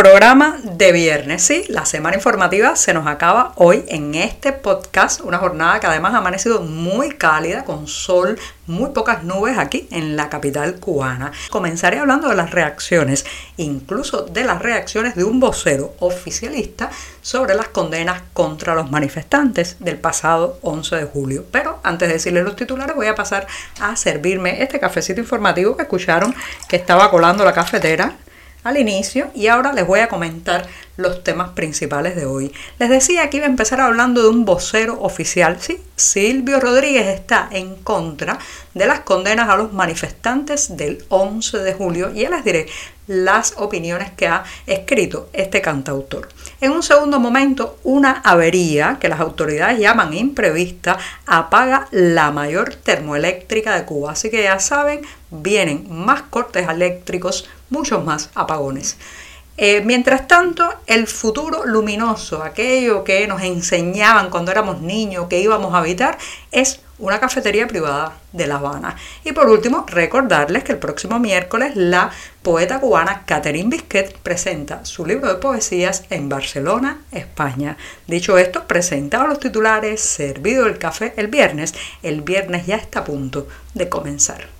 Programa de viernes, sí, la semana informativa se nos acaba hoy en este podcast, una jornada que además ha amanecido muy cálida, con sol, muy pocas nubes aquí en la capital cubana. Comenzaré hablando de las reacciones, incluso de las reacciones de un vocero oficialista sobre las condenas contra los manifestantes del pasado 11 de julio. Pero antes de decirles los titulares voy a pasar a servirme este cafecito informativo que escucharon que estaba colando la cafetera al inicio y ahora les voy a comentar los temas principales de hoy. Les decía que iba a empezar hablando de un vocero oficial. Sí, Silvio Rodríguez está en contra de las condenas a los manifestantes del 11 de julio y ya les diré las opiniones que ha escrito este cantautor. En un segundo momento, una avería que las autoridades llaman imprevista apaga la mayor termoeléctrica de Cuba. Así que ya saben, vienen más cortes eléctricos, muchos más apagones. Eh, mientras tanto, el futuro luminoso, aquello que nos enseñaban cuando éramos niños que íbamos a habitar, es una cafetería privada de La Habana. Y por último, recordarles que el próximo miércoles la poeta cubana Catherine Bisquet presenta su libro de poesías en Barcelona, España. Dicho esto, presentado los titulares, servido el café el viernes, el viernes ya está a punto de comenzar.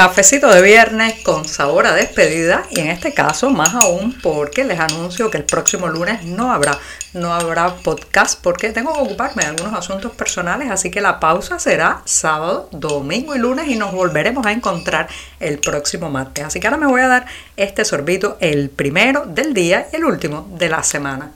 Cafecito de viernes con sabor a despedida y en este caso más aún porque les anuncio que el próximo lunes no habrá no habrá podcast porque tengo que ocuparme de algunos asuntos personales, así que la pausa será sábado, domingo y lunes y nos volveremos a encontrar el próximo martes. Así que ahora me voy a dar este sorbito, el primero del día y el último de la semana.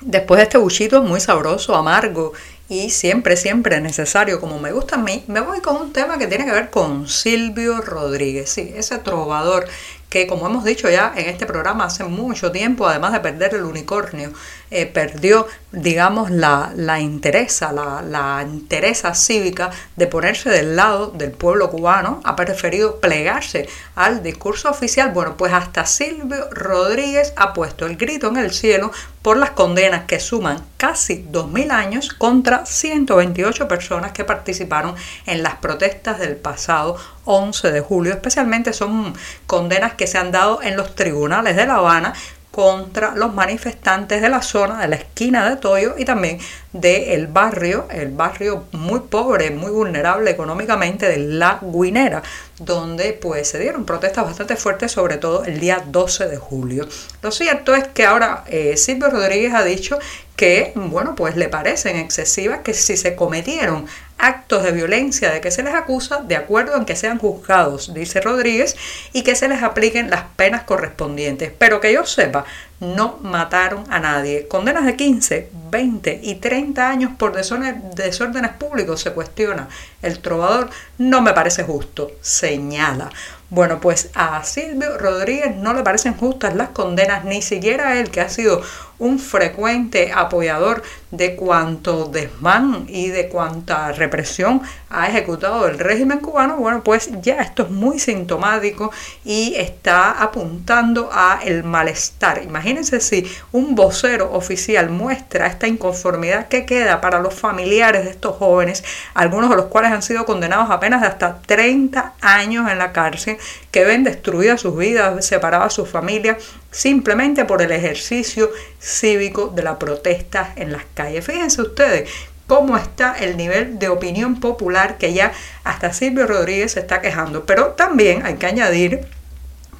Después de este buchito muy sabroso, amargo y siempre, siempre necesario, como me gusta a mí, me voy con un tema que tiene que ver con Silvio Rodríguez, sí, ese trovador que como hemos dicho ya en este programa hace mucho tiempo, además de perder el unicornio, eh, perdió, digamos, la, la interesa, la, la interesa cívica de ponerse del lado del pueblo cubano, ha preferido plegarse al discurso oficial. Bueno, pues hasta Silvio Rodríguez ha puesto el grito en el cielo por las condenas que suman casi 2.000 años contra 128 personas que participaron en las protestas del pasado 11 de julio. Especialmente son condenas que se han dado en los tribunales de La Habana contra los manifestantes de la zona de la esquina de Toyo y también del barrio, el barrio muy pobre, muy vulnerable económicamente de La Guinera, donde pues se dieron protestas bastante fuertes, sobre todo el día 12 de julio. Lo cierto es que ahora eh, Silvio Rodríguez ha dicho que, bueno, pues le parecen excesivas que si se cometieron actos de violencia de que se les acusa, de acuerdo en que sean juzgados, dice Rodríguez, y que se les apliquen las penas correspondientes. Pero que yo sepa, no mataron a nadie. Condenas de 15, 20 y 30 años por desórdenes públicos se cuestiona. El trovador no me parece justo, señala. Bueno, pues a Silvio Rodríguez no le parecen justas las condenas, ni siquiera a él, que ha sido un frecuente apoyador de cuanto desmán y de cuanta represión ha ejecutado el régimen cubano, bueno, pues ya esto es muy sintomático y está apuntando a el malestar. Imagínense si un vocero oficial muestra esta inconformidad que queda para los familiares de estos jóvenes, algunos de los cuales han sido condenados apenas de hasta 30 años en la cárcel, que ven destruidas sus vidas, separadas sus familias, simplemente por el ejercicio cívico de la protesta en las calles. Fíjense ustedes cómo está el nivel de opinión popular que ya hasta Silvio Rodríguez se está quejando. Pero también hay que añadir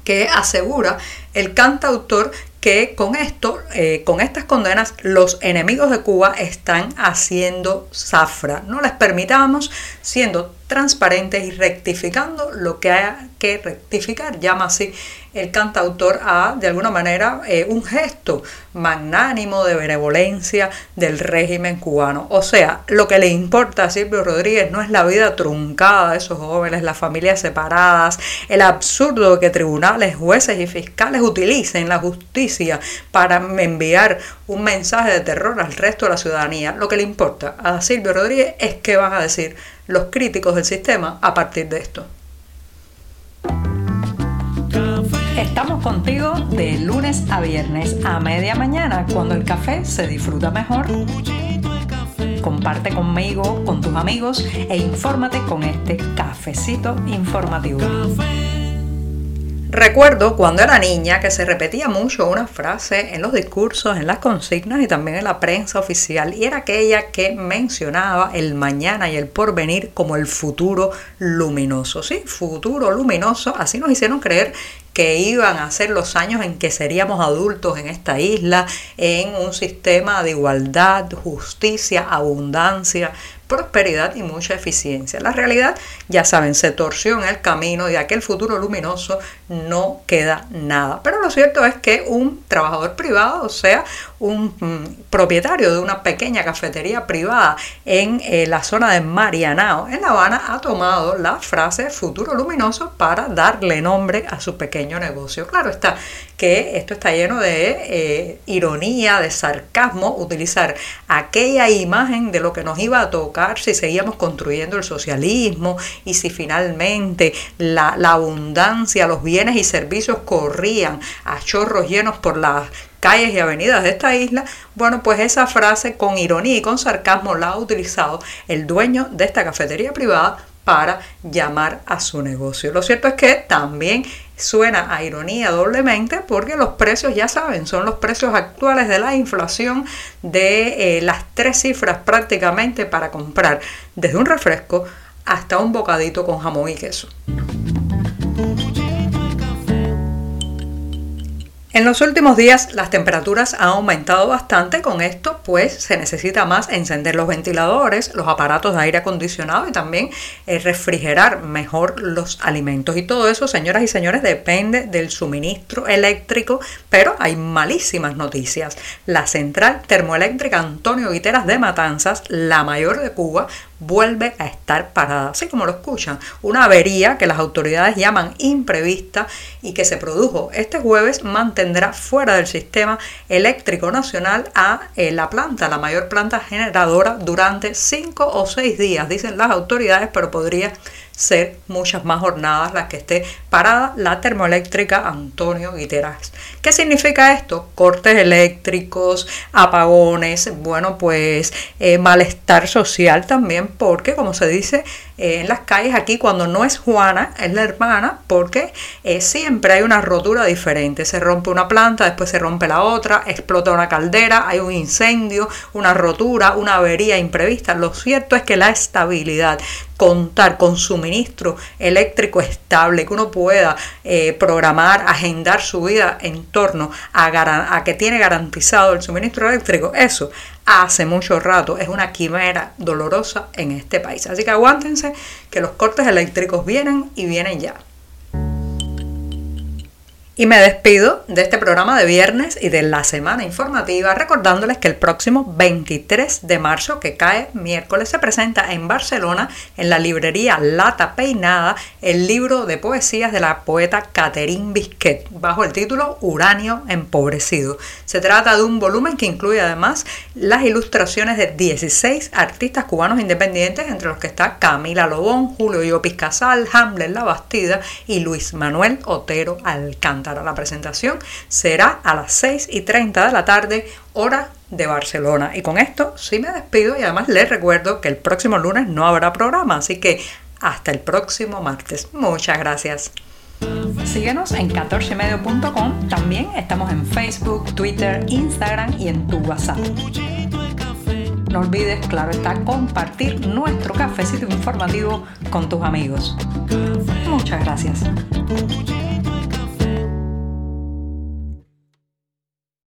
que asegura el cantautor que con esto, eh, con estas condenas, los enemigos de Cuba están haciendo zafra. No les permitamos, siendo transparentes y rectificando lo que haya que rectificar. Llama así el cantautor a, de alguna manera, eh, un gesto magnánimo de benevolencia del régimen cubano. O sea, lo que le importa a Silvio Rodríguez no es la vida truncada de esos jóvenes, las familias separadas, el absurdo de que tribunales, jueces y fiscales utilicen la justicia para enviar un mensaje de terror al resto de la ciudadanía. Lo que le importa a Silvio Rodríguez es qué van a decir los críticos del sistema a partir de esto. Estamos contigo de lunes a viernes a media mañana cuando el café se disfruta mejor. Comparte conmigo, con tus amigos e infórmate con este cafecito informativo. Recuerdo cuando era niña que se repetía mucho una frase en los discursos, en las consignas y también en la prensa oficial y era aquella que mencionaba el mañana y el porvenir como el futuro luminoso. Sí, futuro luminoso, así nos hicieron creer que iban a ser los años en que seríamos adultos en esta isla, en un sistema de igualdad, justicia, abundancia, prosperidad y mucha eficiencia. La realidad, ya saben, se torció en el camino de aquel futuro luminoso no queda nada. Pero lo cierto es que un trabajador privado, o sea, un mm, propietario de una pequeña cafetería privada en eh, la zona de Marianao, en La Habana, ha tomado la frase futuro luminoso para darle nombre a su pequeño negocio. Claro está que esto está lleno de eh, ironía, de sarcasmo, utilizar aquella imagen de lo que nos iba a tocar si seguíamos construyendo el socialismo y si finalmente la, abundancia, los bienes y servicios corrían a chorros llenos por las calles y avenidas de esta isla, bueno, pues esa frase con ironía y con sarcasmo la ha utilizado el dueño de esta cafetería privada para llamar a su negocio. Lo cierto es que también suena a ironía doblemente porque los precios, ya saben, son los precios actuales de la inflación de eh, las tres cifras prácticamente para comprar desde un refresco hasta un bocadito con jamón y queso. En los últimos días las temperaturas han aumentado bastante, con esto pues se necesita más encender los ventiladores, los aparatos de aire acondicionado y también eh, refrigerar mejor los alimentos. Y todo eso, señoras y señores, depende del suministro eléctrico, pero hay malísimas noticias. La central termoeléctrica Antonio Guiteras de Matanzas, la mayor de Cuba, vuelve a estar parada, así como lo escuchan. Una avería que las autoridades llaman imprevista y que se produjo este jueves mantendrá fuera del sistema eléctrico nacional a eh, la planta, la mayor planta generadora, durante cinco o seis días, dicen las autoridades, pero podría ser muchas más jornadas las que esté parada la termoeléctrica Antonio Guiteras. ¿Qué significa esto? Cortes eléctricos, apagones, bueno, pues eh, malestar social también, porque como se dice eh, en las calles aquí, cuando no es Juana, es la hermana, porque eh, siempre hay una rotura diferente. Se rompe una planta, después se rompe la otra, explota una caldera, hay un incendio, una rotura, una avería imprevista. Lo cierto es que la estabilidad contar con suministro eléctrico estable, que uno pueda eh, programar, agendar su vida en torno a, a que tiene garantizado el suministro eléctrico, eso hace mucho rato es una quimera dolorosa en este país. Así que aguántense que los cortes eléctricos vienen y vienen ya. Y me despido de este programa de viernes y de la semana informativa recordándoles que el próximo 23 de marzo, que cae miércoles, se presenta en Barcelona, en la librería Lata Peinada, el libro de poesías de la poeta Catherine Bisquet, bajo el título Uranio empobrecido. Se trata de un volumen que incluye además las ilustraciones de 16 artistas cubanos independientes, entre los que está Camila Lobón, Julio Llopis Casal, Hamlet La Bastida y Luis Manuel Otero Alcántara. La presentación será a las 6 y 30 de la tarde, hora de Barcelona. Y con esto sí me despido y además les recuerdo que el próximo lunes no habrá programa, así que hasta el próximo martes. Muchas gracias. Síguenos en 14medio.com. También estamos en Facebook, Twitter, Instagram y en tu WhatsApp. No olvides, claro está, compartir nuestro cafecito informativo con tus amigos. Muchas gracias.